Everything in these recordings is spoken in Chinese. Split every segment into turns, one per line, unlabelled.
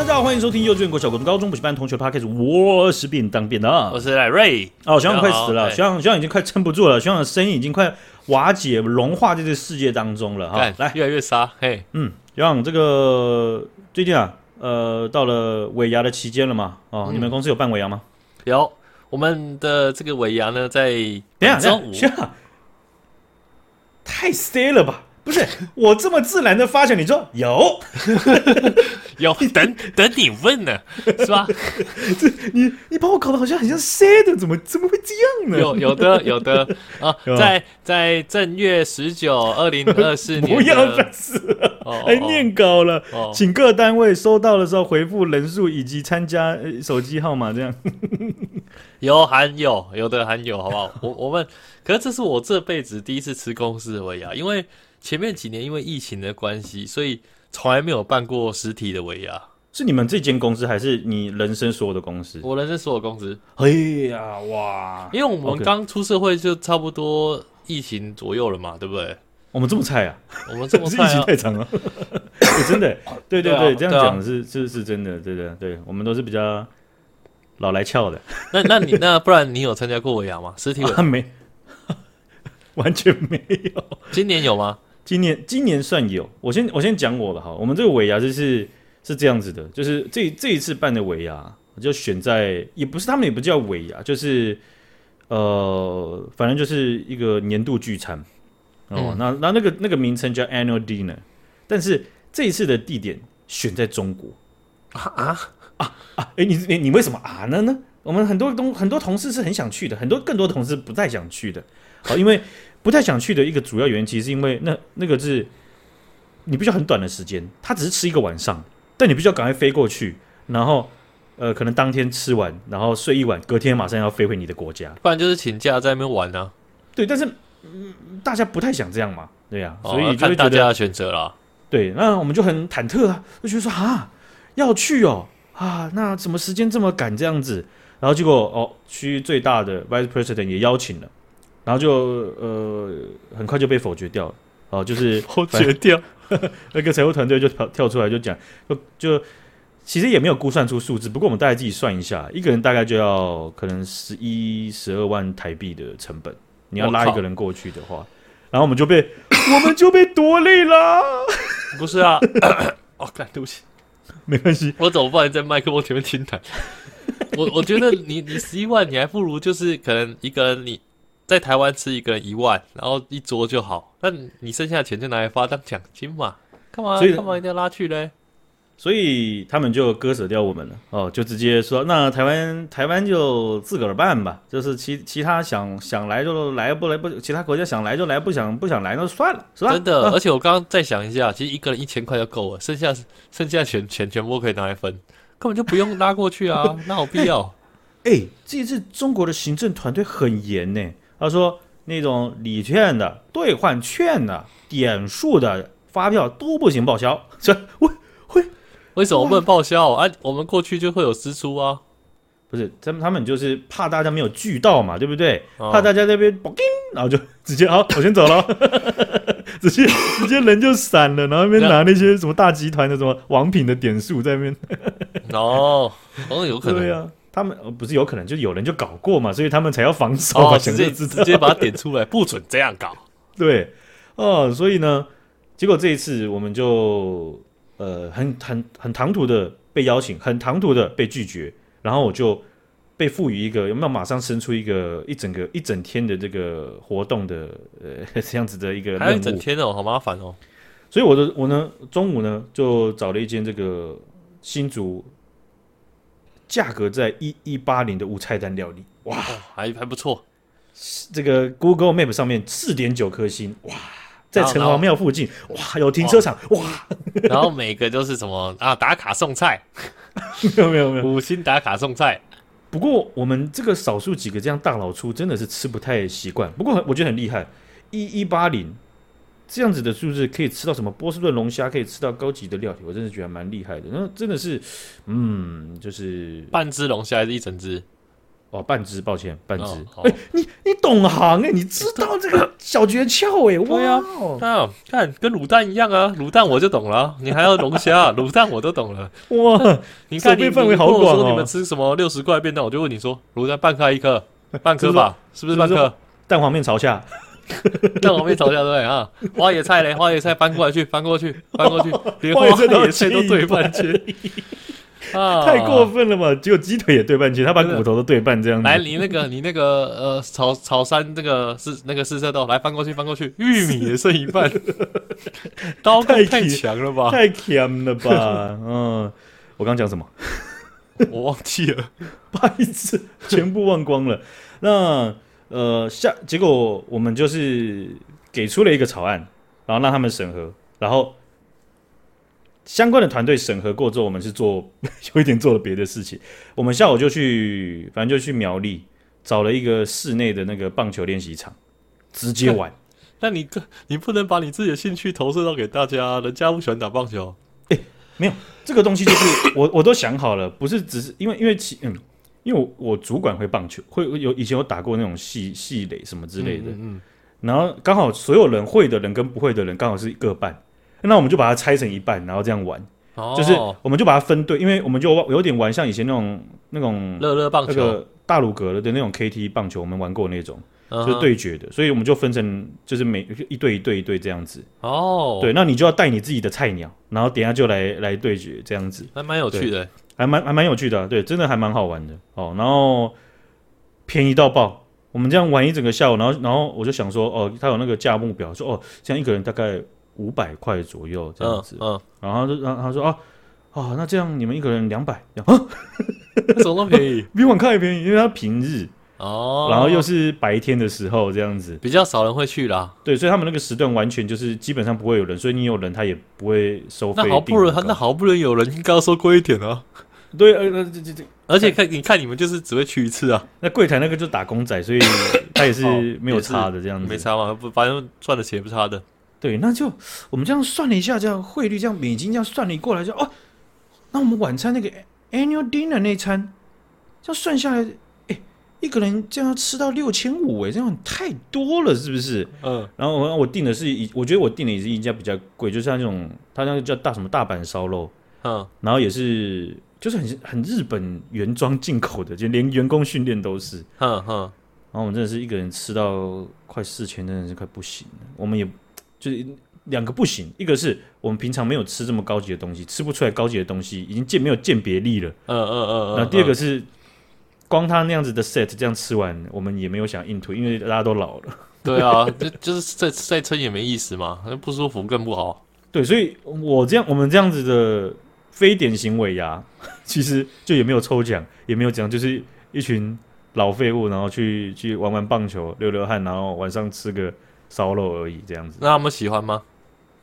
好，大家好，欢迎收听幼稚园、国小、国中、高中补习班同学 Podcast，我是便当便当，
我是赖瑞。
哦，学长快死了，学长学长已经快撑不住了，学长的声音已经快瓦解、融化在这个世界当中了哈。来，
越来越沙，嘿，
嗯，学长这个最近啊，呃，到了尾牙的期间了嘛？哦，嗯、你们公司有办尾牙吗？
有，我们的这个尾牙呢，在
等下中午。学长，太 stay 了吧？不是我这么自然的发现，你说有
有 等等你问呢，是吧？
这你你把我搞得好像很像 sad，怎么怎么会这样呢？
有有的有的 啊，在在正月十九，二零二四年，
不要再死了，还念稿了，请各单位收到的时候回复人数以及参加手机号码，这样
有含有有的含有，好不好？我我们可是这是我这辈子第一次吃公司的尾牙，因为。前面几年因为疫情的关系，所以从来没有办过实体的尾牙。
是你们这间公司，还是你人生所有的公司？
我人生所有公司。
哎呀，哇！
因为我们刚出社会就差不多疫情左右了嘛，对不对？
我们这么菜啊？
我们这么菜啊？
疫情太长了。真的，对对对，这样讲是是是真的，对的，对，我们都是比较老来俏的。
那那你那不然你有参加过尾牙吗？实体尾牙
没，完全没有。
今年有吗？
今年今年算有，我先我先讲我的哈。我们这个尾牙就是是这样子的，就是这这一次办的尾牙，就选在也不是他们也不叫尾牙，就是呃，反正就是一个年度聚餐哦。嗯、那那那个那个名称叫 Annual Dinner，但是这一次的地点选在中国啊啊啊啊！哎、欸，你你你为什么啊呢呢？我们很多东很多同事是很想去的，很多更多同事不太想去的，好，因为。不太想去的一个主要原因，其实是因为那那个是，你必须要很短的时间，他只是吃一个晚上，但你必须要赶快飞过去，然后呃，可能当天吃完，然后睡一晚，隔天马上要飞回你的国家，
不然就是请假在那边玩呢、啊。
对，但是、嗯、大家不太想这样嘛，对呀、啊，所以就
看大家的选择了。
对，那我们就很忐忑啊，就觉得说啊，要去哦啊，那什么时间这么赶这样子，然后结果哦，区最大的 Vice President 也邀请了。然后就呃，很快就被否决掉了。哦，就是
否决掉，
那个财务团队就跳跳出来就讲，就就其实也没有估算出数字，不过我们大概自己算一下，一个人大概就要可能十一十二万台币的成本，你要拉一个人过去的话，然后我们就被我们就被夺利了。
不是啊，哦，干，对不起，
没关系，
我怎么办？在麦克风前面听谈。我我觉得你你十一万，你还不如就是可能一个人你。在台湾吃一个人一万，然后一桌就好。那你剩下的钱就拿来发当奖金嘛？干嘛？干嘛一定要拉去嘞？
所以他们就割舍掉我们了。哦，就直接说，那台湾台湾就自个儿办吧。就是其其他想想来就来，不来不，其他国家想来就来，不想不想来那就算了，是吧？
真的。啊、而且我刚刚再想一下，其实一个人一千块就够了，剩下剩下钱钱全部可以拿来分，根本就不用拉过去啊，那有必要？
哎、欸，这次中国的行政团队很严呢。他说：“那种礼券的、兑换券的、点数的发票都不行报销。这为为
为什么不能报销啊？我们过去就会有支出啊。
不是，他们他们就是怕大家没有聚到嘛，对不对？哦、怕大家那边然后就直接好，我先走了，直接直接人就散了，然后那边拿那些什么大集团的什么王品的点数在那边。
哦，哦，有可能
对啊。”他们不是有可能，就有人就搞过嘛，所以他们才要防守嘛，直接
直接把它点出来，不准这样搞。
对，哦，所以呢，结果这一次我们就呃很很很唐突的被邀请，很唐突的被拒绝，然后我就被赋予一个有没有马上生出一个一整个一整天的这个活动的呃 这样子的一个
还有一整天哦，好麻烦哦。
所以我的我呢中午呢就找了一间这个新竹。价格在一一八零的无菜单料理，哇，哦、
还还不错。
这个 Google Map 上面四点九颗星，哇，在城隍庙附近，哇，有停车场，哦、哇，
然后每个都是什么啊？打卡送菜，
没有没有没有，
五星打卡送菜。
不过我们这个少数几个这样大老粗，真的是吃不太习惯。不过我觉得很厉害，一一八零。这样子的数字可以吃到什么波士顿龙虾，可以吃到高级的料理，我真的觉得蛮厉害的。那真的是，嗯，就是
半只龙虾还是一整只？
哦，半只，抱歉，半只。哎、
哦
欸，你你懂行哎、欸，你知道这个小诀窍哎，哇
呀、啊，啊，看跟卤蛋一样啊，卤蛋我就懂了，你还要龙虾，卤蛋我都懂了，
哇，
你看你范围好广哦。说你们
哦
吃什么六十块便当，我就问你说，卤蛋半颗一颗，半颗吧，是不是半颗？
蛋黄面朝下，
蛋黄面朝下对不对啊？花野菜嘞，花野菜翻过来去，翻过去，翻过去，连花野菜都对半切。
啊！太过分了吧！只有鸡腿也对半切，他把骨头都对半这样子。
来，你那个，你那个，呃，炒炒山这个四那个四色豆，来翻过去，翻过去，玉米也剩一半，刀太太强了吧？
太强了吧？嗯，我刚讲什么？
我忘记了，
不好意思，全部忘光了。那呃，下结果我们就是给出了一个草案，然后让他们审核，然后。相关的团队审核过之后，我们是做有一点做了别的事情。我们下午就去，反正就去苗栗找了一个室内的那个棒球练习场，直接玩。
那你你不能把你自己的兴趣投射到给大家，人家不喜欢打棒球。
哎、欸，没有这个东西，就是我我都想好了，不是只是因为因为其嗯，因为我我主管会棒球，会有以前有打过那种系系垒什么之类的，嗯，嗯，然后刚好所有人会的人跟不会的人刚好是各半。那我们就把它拆成一半，然后这样玩，哦、就是我们就把它分队，因为我们就有点玩像以前那种那种
乐乐棒球，那
个大鲁格的那种 KT 棒球，我们玩过那种，嗯、就是对决的，所以我们就分成就是每一队一队一队这样子。哦，对，那你就要带你自己的菜鸟，然后等一下就来来对决这样子，
还蛮有趣的，
还蛮还蛮有趣的、啊，对，真的还蛮好玩的哦。然后便宜到爆，我们这样玩一整个下午，然后然后我就想说，哦，他有那个价目表，说哦，这样一个人大概。五百块左右这样子，嗯，嗯然后就然后他说啊，啊，那这样你们一个人两百，啊，
怎么那么便宜？
比网咖也便宜，因为他平日哦，然后又是白天的时候这样子，
比较少人会去啦。
对，所以他们那个时段完全就是基本上不会有人，所以你有人他也不会收费。
那好不容易，那好不容易有人，应该要收贵一点啊。
对，呃，这这这，
而且看你看你们就是只会去一次啊。
那柜台那个就打工仔，所以 他也是没有差的这样子，
没差嘛，不，反正赚的钱也不差的。
对，那就我们这样算了一下，这样汇率这样美金这样算了一过来就哦，那我们晚餐那个 annual dinner 那餐，这样算下来，哎，一个人这样要吃到六千五，哎，这样太多了，是不是？嗯。然后我我订的是一，我觉得我订的也是一家比较贵，就像那种他那个叫大什么大阪烧肉，嗯，然后也是就是很很日本原装进口的，就连员工训练都是，哼哼。然后我们真的是一个人吃到快四千，真的是快不行了，我们也。就是两个不行，一个是我们平常没有吃这么高级的东西，吃不出来高级的东西，已经鉴没有鉴别力了。嗯嗯嗯嗯。那第二个是，光他那样子的 set 这样吃完，我们也没有想硬推，因为大家都老了。
对啊，就就是再再撑也没意思嘛，那不舒服更不好。
对，所以我这样我们这样子的非典型尾牙，其实就也没有抽奖，也没有奖，就是一群老废物，然后去去玩玩棒球，流流汗，然后晚上吃个。烧肉而已，这样子。
那他们喜欢吗？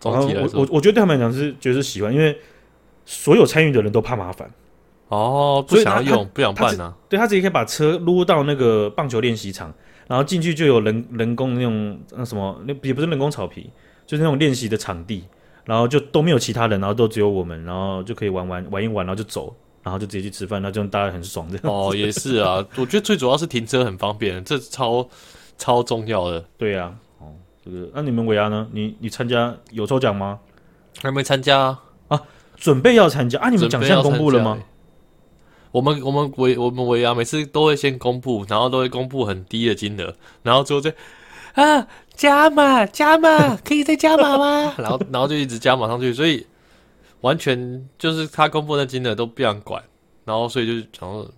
总体来说，
我我我觉得对他们来讲是觉得是喜欢，因为所有参与的人都怕麻烦
哦，不想要用，不想办啊。
对，他直接可以把车撸到那个棒球练习场，然后进去就有人人工那种那什么，那也不是人工草皮，就是那种练习的场地，然后就都没有其他人，然后都只有我们，然后就可以玩玩玩一玩，然后就走，然后就直接去吃饭，那这样大家很爽这样。
哦，也是啊，我觉得最主要是停车很方便，这超超重要的。
对呀、啊。那、啊、你们尾牙呢？你你参加有抽奖吗？
还没参加啊！
啊，准备要参加啊！你们奖项公布了吗？
我们我们尾我们尾牙每次都会先公布，然后都会公布很低的金额，然后最后再啊加码加码，可以再加码吗？然后然后就一直加码上去，所以完全就是他公布的金额都不想管，然后所以就然后，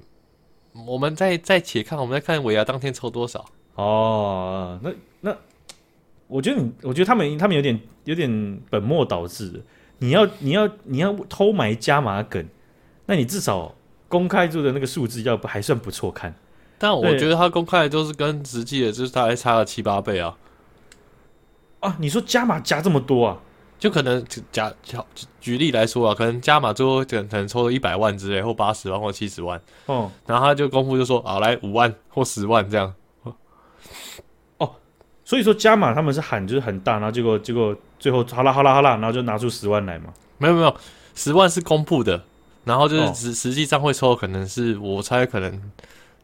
我们再再且看，我们再看尾牙当天抽多少
哦，那那。我觉得你，我觉得他们他们有点有点本末倒置的。你要你要你要偷埋加码梗，那你至少公开做的那个数字要不还算不错看。
但我觉得他公开的就是跟实际的，就是大概差了七八倍啊。
啊，你说加码加这么多啊？
就可能假举举例来说啊，可能加码最后可能可能抽了一百万之类，或八十万或七十万。嗯，然后他就公布就说啊，来五万或十万这样。
哦所以说加码他们是喊就是很大，然后结果结果最后好啦好啦好啦，然后就拿出十万来嘛。
没有没有，十万是公布的，然后就是实、哦、实际上会抽可能是我猜可能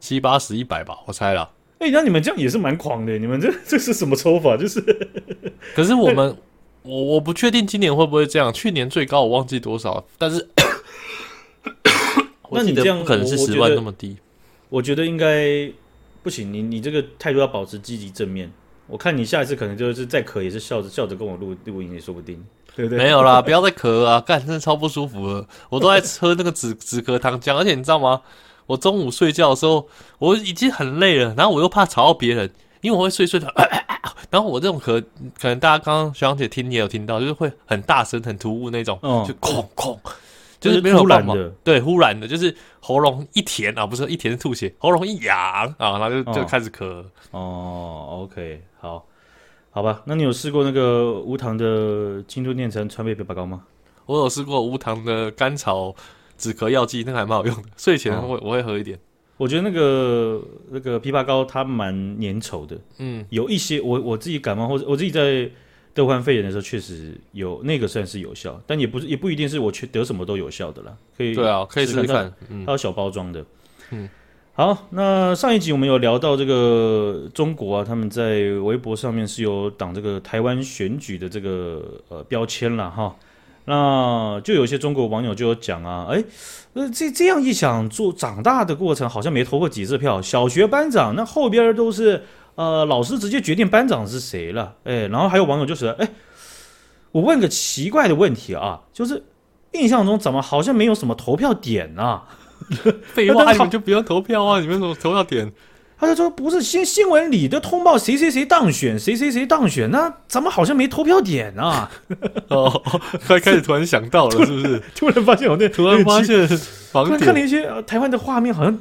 七八十一百吧，我猜了。
哎、欸，那你们这样也是蛮狂的，你们这这是什么抽法？就是，
可是我们，我我不确定今年会不会这样。去年最高我忘记多少，但是，
那你这
样可能是十万那么低。
我觉得应该不行，你你这个态度要保持积极正面。我看你下一次可能就是再咳也是笑着笑着跟我录录音也说不定，对不对？
没有啦，不要再 咳啊！干，真的超不舒服了。我都在喝那个止止咳糖浆，而且你知道吗？我中午睡觉的时候，我已经很累了，然后我又怕吵到别人，因为我会睡睡的，然后我这种咳，可能大家刚刚学长姐听你也有听到，就是会很大声、很突兀那种，
嗯、
就空空，就是没有
的，
对，忽然的，就是喉咙一甜啊，不是一甜是吐血，喉咙一痒啊，然后就就开始咳。
哦，OK，好，好吧，那你有试过那个无糖的京都念成川贝枇杷膏吗？
我有试过无糖的甘草。止咳药剂那个还蛮好用的，睡前会、哦、我会喝一点。
我觉得那个那个枇杷膏它蛮粘稠的，
嗯，
有一些我我自己感冒或者我自己在得患肺炎的时候，确实有那个算是有效，但也不是也不一定是我去得什么都有效的啦。可以
对啊，可以试试看，
它有小包装的，
嗯。
好，那上一集我们有聊到这个中国啊，他们在微博上面是有挡这个台湾选举的这个呃标签了哈。那就有些中国网友就有讲啊，哎，呃，这这样一想，做长大的过程好像没投过几次票。小学班长那后边都是呃老师直接决定班长是谁了，哎，然后还有网友就说，哎，我问个奇怪的问题啊，就是印象中怎么好像没有什么投票点啊？
废话，你们就不要投票啊，你们什么投票点？
他就说不是新新闻里的通报谁谁谁当选，谁谁谁当选，那咱们好像没投票点呢？啊？
哦，快开始突然想到了，是不是？
突然发现我那
突然发现，突然
看了一些台湾的画面，好像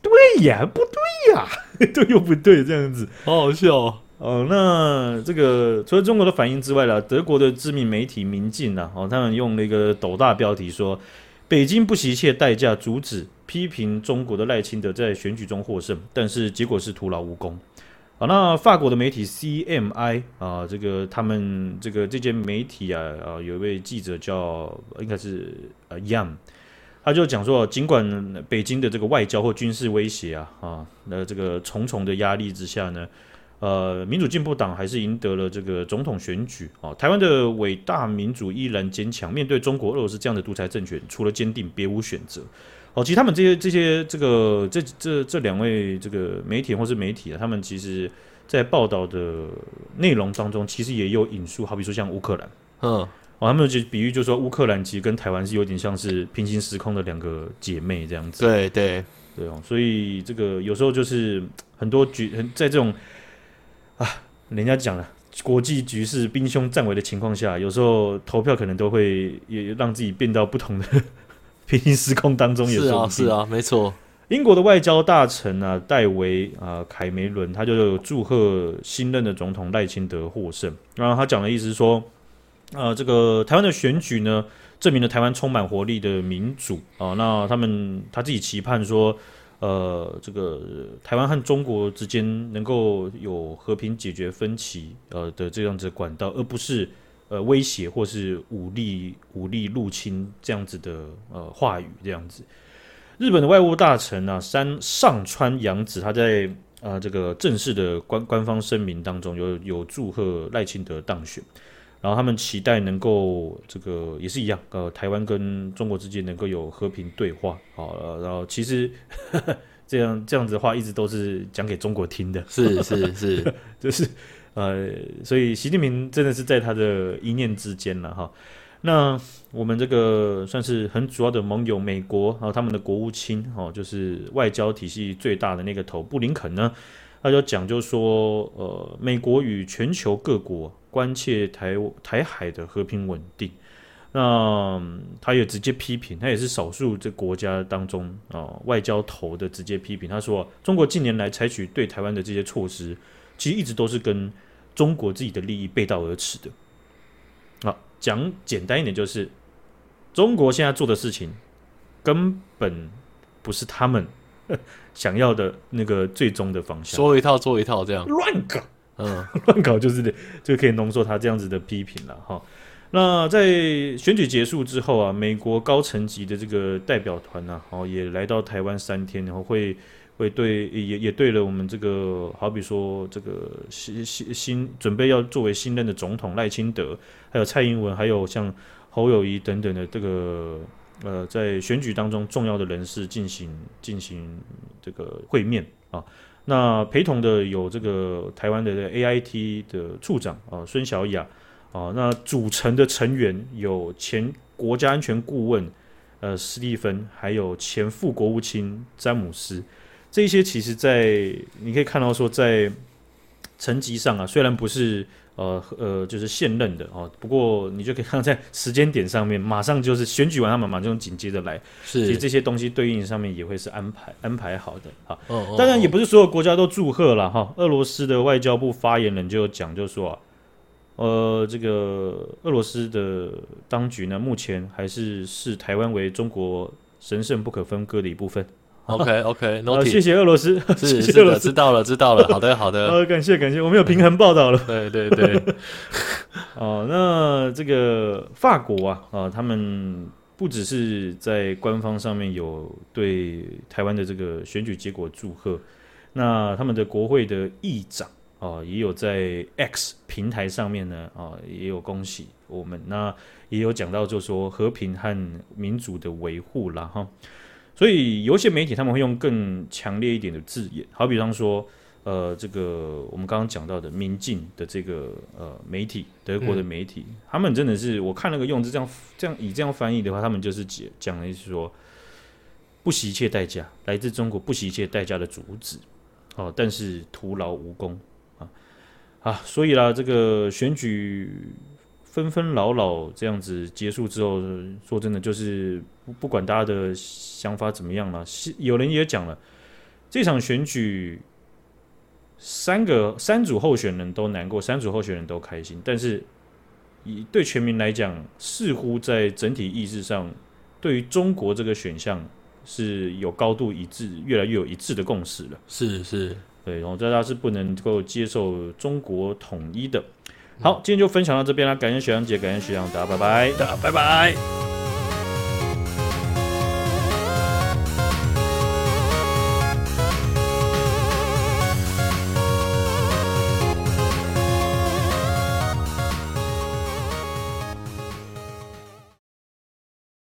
对呀，不对呀，对又不对，这样子，
好好笑哦。
哦，那这个除了中国的反应之外呢，德国的知名媒体《明镜》呢，哦，他们用了一个斗大标题说。北京不惜一切代价阻止批评中国的赖清德在选举中获胜，但是结果是徒劳无功。好，那法国的媒体 CMI 啊，这个他们这个这间媒体啊啊，有一位记者叫应该是呃 Young，他就讲说，尽管北京的这个外交或军事威胁啊啊，那这个重重的压力之下呢。呃，民主进步党还是赢得了这个总统选举啊。台湾的伟大民主依然坚强，面对中国、俄罗斯这样的独裁政权，除了坚定，别无选择。哦，其实他们这些、这些、这个、这、这、这两位这个媒体或是媒体啊，他们其实在报道的内容当中，其实也有引述，好比说像乌克兰，
嗯，
哦，他们就比喻，就是说乌克兰其实跟台湾是有点像是平行时空的两个姐妹这样子。
对对
对哦，所以这个有时候就是很多局在这种。啊，人家讲了，国际局势兵凶战危的情况下，有时候投票可能都会也让自己变到不同的平行时空当中也。是
啊，是啊，没错。
英国的外交大臣啊，戴维啊，凯梅伦，他就祝贺新任的总统赖清德获胜。然后他讲的意思是说，呃，这个台湾的选举呢，证明了台湾充满活力的民主啊。那他们他自己期盼说。呃，这个台湾和中国之间能够有和平解决分歧，呃的这样子管道，而不是呃威胁或是武力武力入侵这样子的呃话语这样子。日本的外务大臣啊，山上川洋子，他在呃这个正式的官官方声明当中有有祝贺赖清德当选。然后他们期待能够这个也是一样，呃，台湾跟中国之间能够有和平对话，好，然后其实呵 呵这样这样子的话，一直都是讲给中国听的，
是是是，
就是呃，所以习近平真的是在他的一念之间了哈。那我们这个算是很主要的盟友，美国啊，他们的国务卿哦，就是外交体系最大的那个头布林肯呢，他就讲就说，呃，美国与全球各国。关切台台海的和平稳定，那他也直接批评，他也是少数这国家当中啊、外交头的直接批评。他说，中国近年来采取对台湾的这些措施，其实一直都是跟中国自己的利益背道而驰的。啊，讲简单一点，就是中国现在做的事情根本不是他们想要的那个最终的方向。
说一套做一套，这样
乱搞。
嗯，
乱搞就是就可以浓缩他这样子的批评了哈。那在选举结束之后啊，美国高层级的这个代表团呢，哦也来到台湾三天，然后会会对也也对了我们这个好比说这个新新新准备要作为新任的总统赖清德，还有蔡英文，还有像侯友谊等等的这个呃在选举当中重要的人士进行进行这个会面啊。那陪同的有这个台湾的 AIT 的处长啊孙小雅啊，那组成的成员有前国家安全顾问呃史蒂芬，还有前副国务卿詹姆斯。这些其实，在你可以看到说，在层级上啊，虽然不是呃呃，就是现任的哦，不过你就可以看到在时间点上面，马上就是选举完，他们马上就紧接着来，
是，
其实这些东西对应上面也会是安排安排好的啊。
哦哦哦
当然，也不是所有国家都祝贺了哈。俄罗斯的外交部发言人就讲，就说啊，呃，这个俄罗斯的当局呢，目前还是视台湾为中国神圣不可分割的一部分。
OK OK，
好，谢谢俄罗斯，
是
谢谢俄罗斯，
知道了知道了，好的好的，
呃，感谢感谢，我们有平衡报道了，
对对对，
哦，那这个法国啊啊，他们不只是在官方上面有对台湾的这个选举结果祝贺，那他们的国会的议长啊，也有在 X 平台上面呢啊，也有恭喜我们，那也有讲到就说和平和民主的维护了哈。所以有些媒体他们会用更强烈一点的字眼，好比方说，呃，这个我们刚刚讲到的民进的这个呃媒体，德国的媒体，嗯、他们真的是我看那个用字这样这样以这样翻译的话，他们就是讲讲的是说，不惜一切代价，来自中国不惜一切代价的阻止，哦，但是徒劳无功啊啊，所以啦，这个选举。纷纷扰扰这样子结束之后，说真的，就是不不管大家的想法怎么样了，有人也讲了，这场选举三个三组候选人都难过，三组候选人都开心，但是以对全民来讲，似乎在整体意识上，对于中国这个选项是有高度一致，越来越有一致的共识了。
是是，
对，然后大家是不能够接受中国统一的。好，今天就分享到这边啦，感谢学长姐，感谢学长，大家拜拜，
大家拜拜。